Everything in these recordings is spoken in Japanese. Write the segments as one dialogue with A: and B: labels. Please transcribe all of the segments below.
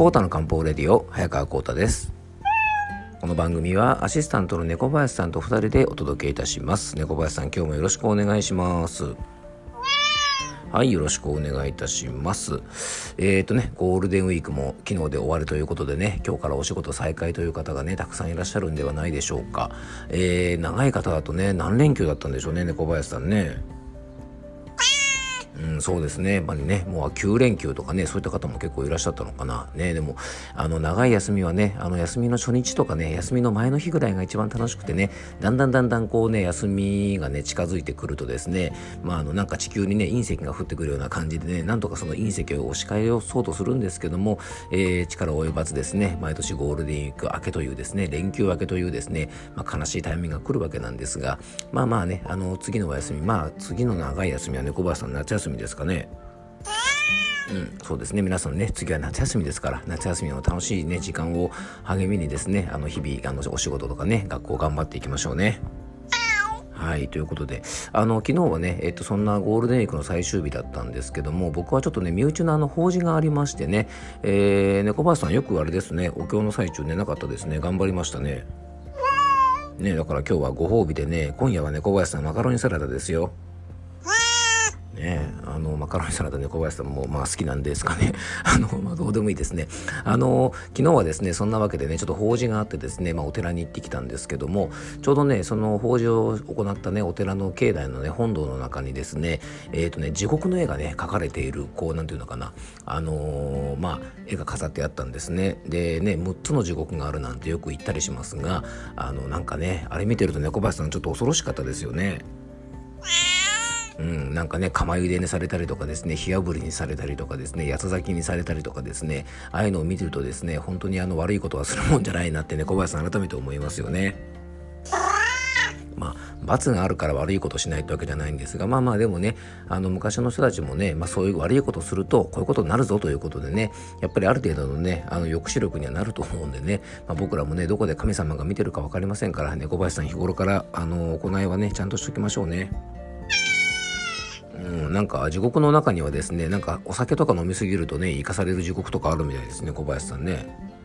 A: コータの漢方レディオ早川コータです。この番組はアシスタントの猫林さんと2人でお届けいたします。猫林さん今日もよろしくお願いします。はいよろしくお願いいたします。えっ、ー、とねゴールデンウィークも昨日で終わりということでね今日からお仕事再開という方がねたくさんいらっしゃるんではないでしょうか、えー、長い方だとね何連休だったんでしょうね猫林さんね。うん、そうですね。やっぱりね、もう9連休とかね、そういった方も結構いらっしゃったのかな。ね、でも、あの、長い休みはね、あの、休みの初日とかね、休みの前の日ぐらいが一番楽しくてね、だんだんだんだんこうね、休みがね、近づいてくるとですね、まあ、あの、なんか地球にね、隕石が降ってくるような感じでね、なんとかその隕石を押し返そうとするんですけども、えー、力及ばずですね、毎年ゴールデンウィーク明けというですね、連休明けというですね、まあ、悲しいタイミングが来るわけなんですが、まあまあね、あの、次のお休み、まあ、次の長い休みは猫、ね、林さん夏休みですかね。うん、そうですね皆さんね次は夏休みですから夏休みの楽しいね時間を励みにですねあの日々あのお仕事とかね学校頑張っていきましょうね。はい、ということで、あの、昨日はね、えっと、そんなゴールデンウィークの最終日だったんですけども、僕はちょっとね、身内のあの、法事がありましてね、えー、猫林さんよくあれですね、お経の最中寝なかったですね、頑張りましたね。ね、だから今日はご褒美でね、今夜は猫林さんマカロニサラダですよ。ねあのマカロニサラダ猫林さんもまあ好きなんですかね。あの、まあ、どうでもいいですね。あの昨日はですねそんなわけでねちょっと法事があってですね、まあ、お寺に行ってきたんですけどもちょうどねその法事を行ったねお寺の境内のね本堂の中にですねえっ、ー、とね地獄の絵がね描かれているこうなんていうのかな。あのー、まあ絵が飾ってあったんですね。でね6つの地獄があるなんてよく言ったりしますがあのなんかねあれ見てると猫林さんちょっと恐ろしかったですよね。うん、なんかね釜茹でにされたりとかですね火あぶりにされたりとかですね八つ咲きにされたりとかですねああいうのを見てるとですね本当にあの悪いことはするもんじゃないなってね小林さん改めて思いますよね。まあ、罰があるから悪いことしないってわけじゃないんですがまあまあでもねあの昔の人たちもね、まあ、そういう悪いことするとこういうことになるぞということでねやっぱりある程度のねあの抑止力にはなると思うんでね、まあ、僕らもねどこで神様が見てるか分かりませんからね林さん日頃からあの行いはねちゃんとしときましょうね。うん、なんか地獄の中にはですねなんかお酒とか飲みすぎるとね生かされる地獄とかあるみたいですね小林さんね。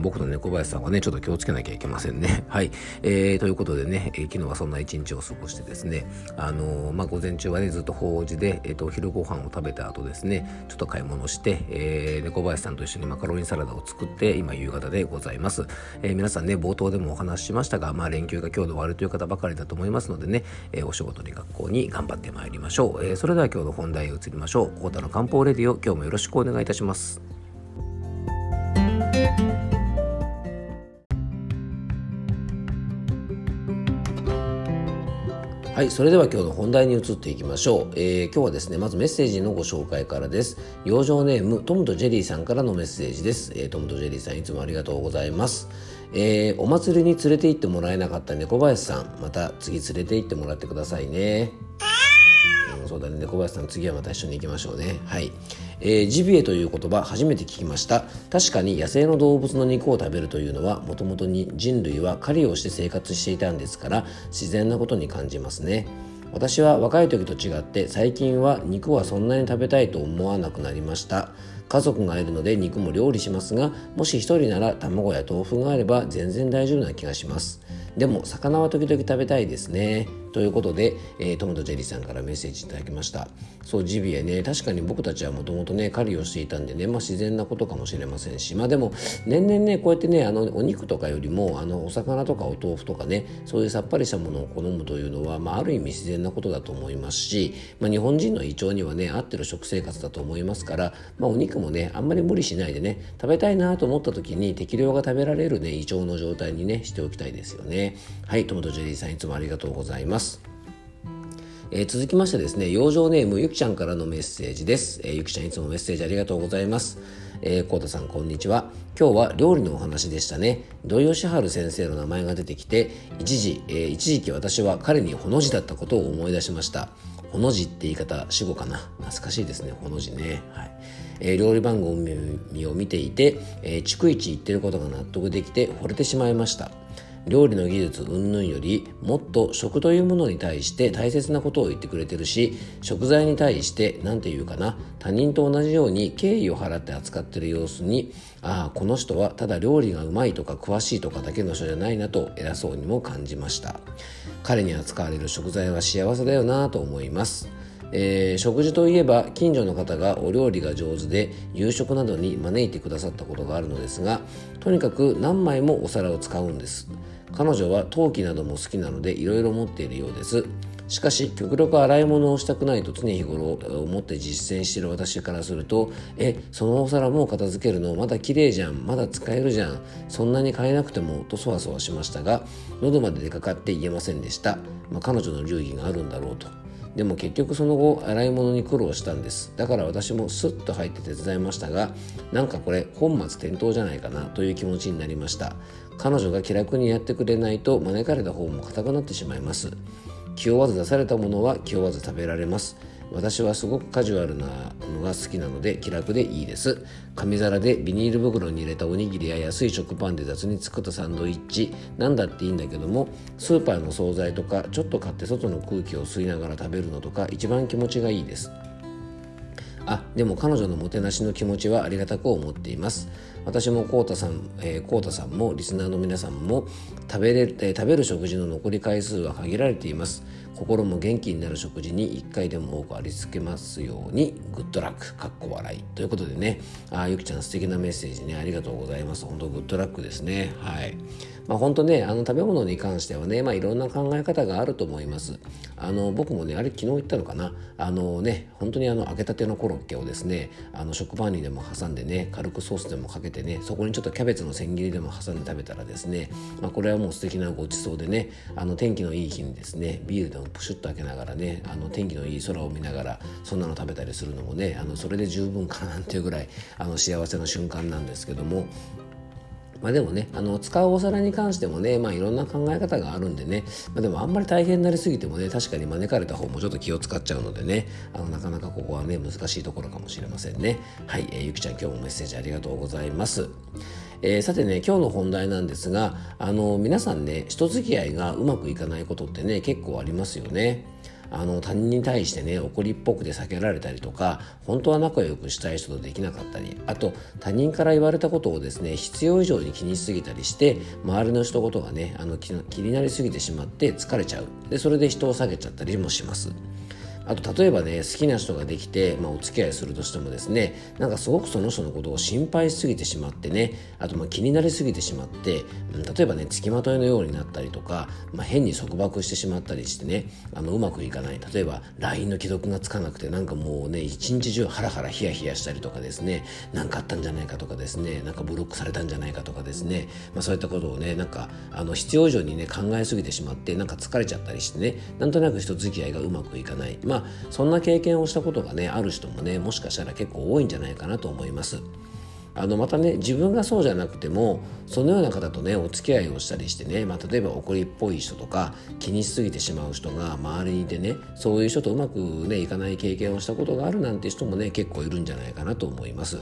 A: 僕と猫林さんはね、ちょっと気をつけなきゃいけませんね。はい。えー、ということでね、えー、昨日はそんな一日を過ごしてですね、あのー、まあ、午前中はね、ずっと法事で、えっ、ー、と、お昼ご飯を食べた後ですね、ちょっと買い物して、えー、猫林さんと一緒にマカロニサラダを作って、今夕方でございます。えー、皆さんね、冒頭でもお話ししましたが、まあ、連休が今日で終わるという方ばかりだと思いますのでね、えー、お仕事に学校に頑張ってまいりましょう。えー、それでは今日の本題へ移りましょう。コータの漢方レディオ、今日もよろしくお願いいたします。はい、それでは今日の本題に移っていきましょう、えー、今日はですねまずメッセージのご紹介からです。養生ネームトムとジェリーさんからのメッセージです、えー、トムとジェリーさんいつもありがとうございます、えー、お祭りに連れて行ってもらえなかった猫林さんまた次連れて行ってもらってくださいね。そうだね。小林さん次はまた一緒に行きましょうね。はい、えー、ジビエという言葉初めて聞きました。確かに野生の動物の肉を食べるというのはもともとに人類は狩りをして生活していたんですから自然なことに感じますね。私は若い時と違って最近は肉はそんなに食べたいと思わなくなりました。家族がいるので肉も料理しますがもし一人なら卵や豆腐があれば全然大丈夫な気がします。でも魚は時々食べたいですね。ということで、えー、トムとジェリーさんからメッセージいただきました。そうジビエね確かに僕たちはもともとね狩りをしていたんでね、まあ、自然なことかもしれませんしまあでも年々ねこうやってねあのお肉とかよりもあのお魚とかお豆腐とかねそういうさっぱりしたものを好むというのは、まあ、ある意味自然なことだと思いますし、まあ、日本人の胃腸にはね合ってる食生活だと思いますから、まあ、お肉もねあんまり無理しないでね食べたいなと思った時に適量が食べられるね胃腸の状態にねしておきたいですよね。はいトムとジェリーさんいつもありがとうございます。えー、続きましてですね、養生ネームゆきちゃんからのメッセージです。えー、ゆきちゃんいつもメッセージありがとうございます。えー、コータさんこんにちは。今日は料理のお話でしたね。土井善晴先生の名前が出てきて、一時、えー、一時期私は彼にほの字だったことを思い出しました。ほの字って言い方、死語かな。懐かしいですね、ほの字ね。はい。えー、料理番組を見ていて、えー、逐一言ってることが納得できて惚れてしまいました。料理の技術云々よりもっと食というものに対して大切なことを言ってくれてるし食材に対して何て言うかな他人と同じように敬意を払って扱ってる様子にああこの人はただ料理がうまいとか詳しいとかだけの人じゃないなと偉そうにも感じました。彼に扱われる食材は幸せだよなと思います。えー、食事といえば近所の方がお料理が上手で夕食などに招いてくださったことがあるのですがとにかく何枚もお皿を使うんです。彼女は陶器なども好きなのでいろいろ持っているようです。しかし極力洗い物をしたくないと常日頃思って実践している私からするとえそのお皿もう片付けるの？まだ綺麗じゃん。まだ使えるじゃん。そんなに変えなくてもとそわそわしましたが喉まで出かかって言えませんでした、まあ、彼女の流儀があるんだろうと。でも結局その後洗い物に苦労したんです。だから私もスッと入って手伝いましたがなんかこれ本末転倒じゃないかなという気持ちになりました。彼女が気楽にやってくれないと招かれた方も硬くなってしまいます。気負わず出されたものは気負わず食べられます。私はすごくカジュアルなのが好きなので気楽でいいです。紙皿でビニール袋に入れたおにぎりや安い食パンで雑に作ったサンドイッチ。なんだっていいんだけどもスーパーの惣菜とかちょっと買って外の空気を吸いながら食べるのとか一番気持ちがいいです。あでも彼女のもてなしの気持ちはありがたく思っています。私もこうたさん、えー、こうたさんもリスナーの皆さんも食べれ、えー、食べる食事の残り回数は限られています。心も元気になる食事に1回でも多くありつけますようにグッドラックかっこ笑いということでね。あゆきちゃん素敵なメッセージね。ありがとうございます。本当グッドラックですね。はい。まあ、本当ねあの食べ物に関してはね、まあ、いろんな考え方があると思います。あの僕もねあれ昨日言ったのかな。あのね本当にあの揚げたてのコロッケをですねあの食パンにでも挟んでね軽くソースでもかけてねそこにちょっとキャベツの千切りでも挟んで食べたらですね、まあ、これはもう素敵なごちそうでねあの天気のいい日にですねビールでもプシュッと開けながらねあの天気のいい空を見ながらそんなの食べたりするのもねあのそれで十分かななんていうぐらいあの幸せな瞬間なんですけどもまあでもね、あの使うお皿に関してもね、まあいろんな考え方があるんでね、まあでもあんまり大変になりすぎてもね、確かに招かれた方もちょっと気を使っちゃうのでね、あのなかなかここはね、難しいところかもしれませんね。はい、えー、ゆきちゃん今日もメッセージありがとうございます。えー、さてね、今日の本題なんですが、あの皆さんね、人付き合いがうまくいかないことってね、結構ありますよね。あの他人に対してね怒りっぽくて避けられたりとか本当は仲良くしたい人とできなかったりあと他人から言われたことをですね必要以上に気にしすぎたりして周りの人事がねあの気になりすぎてしまって疲れちゃうでそれで人を下げちゃったりもします。あと例えばね好きな人ができて、まあ、お付き合いするとしてもですねなんかすごくその人のことを心配しすぎてしまってねあとまあ気になりすぎてしまって、例えばね付きまといのようになったりとか、まあ、変に束縛してしまったりしてねあのうまくいかない。例えば LINE の既読がつかなくてなんかもうね一日中ハラハラヒヤヒヤしたりとかですね何かあったんじゃないかとかですねなんかブロックされたんじゃないかとかですね、まあ、そういったことをねなんかあの必要以上にね考えすぎてしまってなんか疲れちゃったりしてねなんとなく人付き合いがうまくいかない。まあそんな経験をしたことがねある人もねもしかしたら結構多いんじゃないかなと思います。あのまたね自分がそうじゃなくてもそのような方とねお付き合いをしたりしてね、まあ、例えば怒りっぽい人とか気にしすぎてしまう人が周りにいてねそういう人とうまくねいかない経験をしたことがあるなんて人もね結構いるんじゃないかなと思います。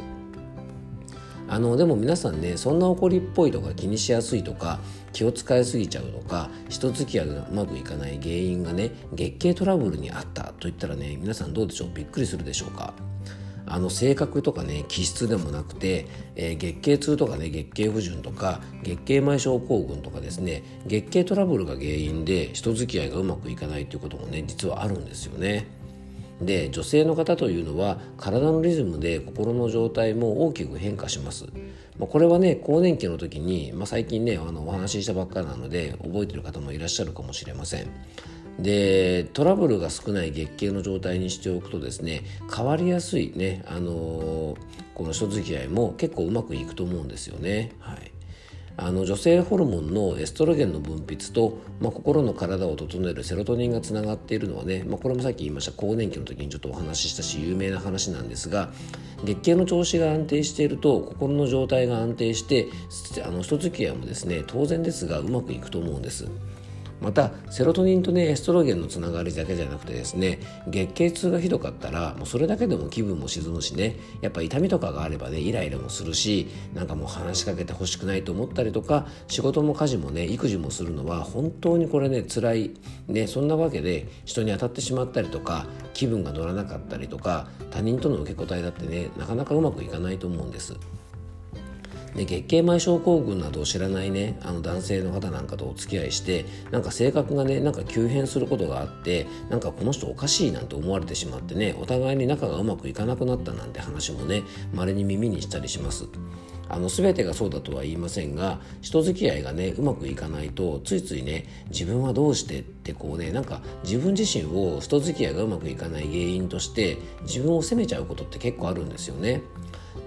A: あのでも皆さんねそんな怒りっぽいとか気にしやすいとか気を使いすぎちゃうとか人付き合いがうまくいかない原因がね月経トラブルにあったといったらね皆さんどうでしょう？びっくりするでしょうか？あの性格とかね気質でもなくて、えー、月経痛とかね月経不順とか月経前症候群とかですね月経トラブルが原因で人付き合いがうまくいかないということもね実はあるんですよね。で女性の方というのは体のリズムで心の状態も大きく変化します。ま、これはね更年期の時に、まあ、最近ねあのお話ししたばっかなので覚えてる方もいらっしゃるかもしれません。でトラブルが少ない月経の状態にしておくとですね変わりやすいね、あのー、この人付き合いも結構うまくいくと思うんですよね。はいあの女性ホルモンのエストロゲンの分泌と、まあ、心の体を整えるセロトニンがつながっているのはね、まあ、これもさっき言いました更年期の時にちょっとお話ししたし有名な話なんですが月経の調子が安定していると心の状態が安定してあの人付き合いもですね当然ですがうまくいくと思うんです。またセロトニンとねエストロゲンのつながりだけじゃなくてですね月経痛がひどかったらもうそれだけでも気分も沈むしねやっぱ痛みとかがあればねイライラもするしなんかもう話しかけてほしくないと思ったりとか仕事も家事もね育児もするのは本当にこれね辛いねそんなわけで人に当たってしまったりとか気分が乗らなかったりとか他人との受け答えだってねなかなかうまくいかないと思うんです。で月経前症候群などを知らないねあの男性の方なんかとお付き合いしてなんか性格がねなんか急変することがあってなんかこの人おかしいなんて思われてしまってねお互いに仲がうまくいかなくなったなんて話もね稀に耳にしたりします。あの全てがそうだとは言いませんが人付き合いがねうまくいかないとついついね自分はどうしてってこうねなんか自分自身を人付き合いがうまくいかない原因として自分を責めちゃうことって結構あるんですよね。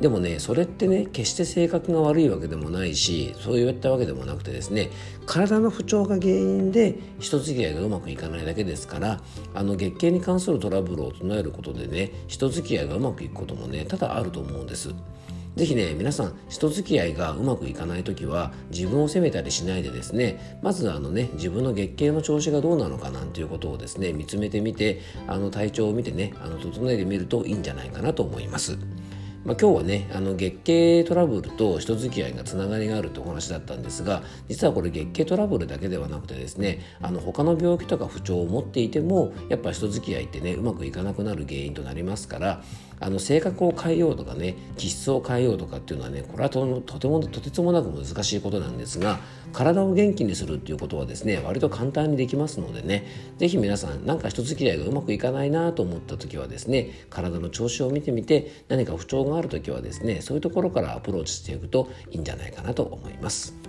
A: でもねそれってね決して性格が悪いわけでもないしそういったわけでもなくてですね体の不調が原因で人付き合いがうまくいかないだけですからあの月経に関するトラブルを唱えることでね人付き合いがうまくいくこともね多々あると思うんです。ぜひね皆さん人付き合いがうまくいかない時は自分を責めたりしないでですねまずあのね自分の月経の調子がどうなのかなんていうことをですね見つめてみてあの体調を見てねあの整えてみるといいんじゃないかなと思います。まあ、今日はねあの月経トラブルと人付き合いがつながりがあるってお話だったんですが実はこれ月経トラブルだけではなくてですねあの他の病気とか不調を持っていてもやっぱ人付き合いってねうまくいかなくなる原因となりますからあの性格を変えようとかね気質を変えようとかっていうのはねこれはとてもとてつもなく難しいことなんですが体を元気にするっていうことはですね割と簡単にできますのでね是非皆さん何か人付き合いがうまくいかないなと思った時はですね体の調子を見てみて何か不調がある時はですねそういうところからアプローチしていくといいんじゃないかなと思います。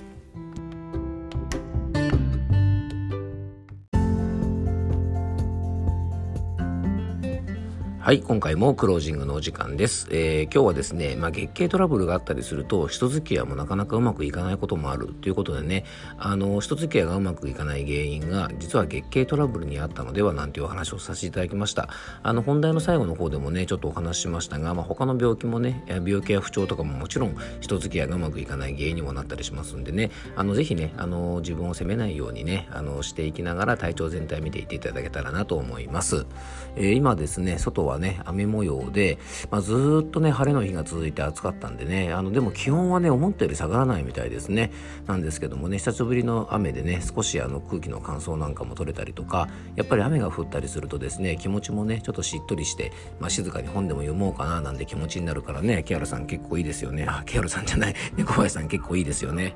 A: はい、今回もクロージングのお時間です。えー、今日はですね、まあ、月経トラブルがあったりすると、人付き合いもなかなかうまくいかないこともあるということでね、あの、人付き合いがうまくいかない原因が、実は月経トラブルにあったのではなんていうお話をさせていただきました。あの、本題の最後の方でもね、ちょっとお話ししましたが、まあ、他の病気もね、病気や不調とかももちろん人付き合いがうまくいかない原因にもなったりしますんでね、あの、ぜひね、あの、自分を責めないようにね、あの、していきながら体調全体見ていっていただけたらなと思います。えー、今ですね、外はね、雨模様で、まあ、ずっとね、晴れの日が続いて暑かったんでね、あの、でも気温はね、思ったより下がらないみたいですね。なんですけどもね、久しぶりの雨でね、少しあの空気の乾燥なんかも取れたりとか、やっぱり雨が降ったりするとですね、気持ちもね、ちょっとしっとりして、まあ、静かに本でも読もうかななんて気持ちになるからね、木原さん結構いいですよね。あ、木原さんじゃない、猫林さん結構いいですよね。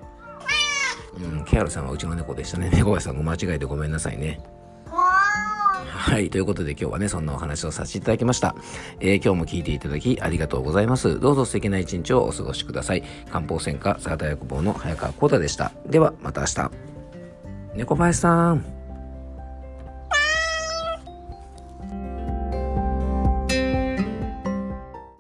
A: うん、木原さんはうちの猫でしたね。猫林さんご間違えてごめんなさいね。はい。ということで今日はね、そんなお話をさせていただきました。えー、今日も聞いていただきありがとうございます。どうぞ素敵な一日をお過ごしください。漢方専科サータ薬房の早川幸太でした。では、また明日。猫林さん。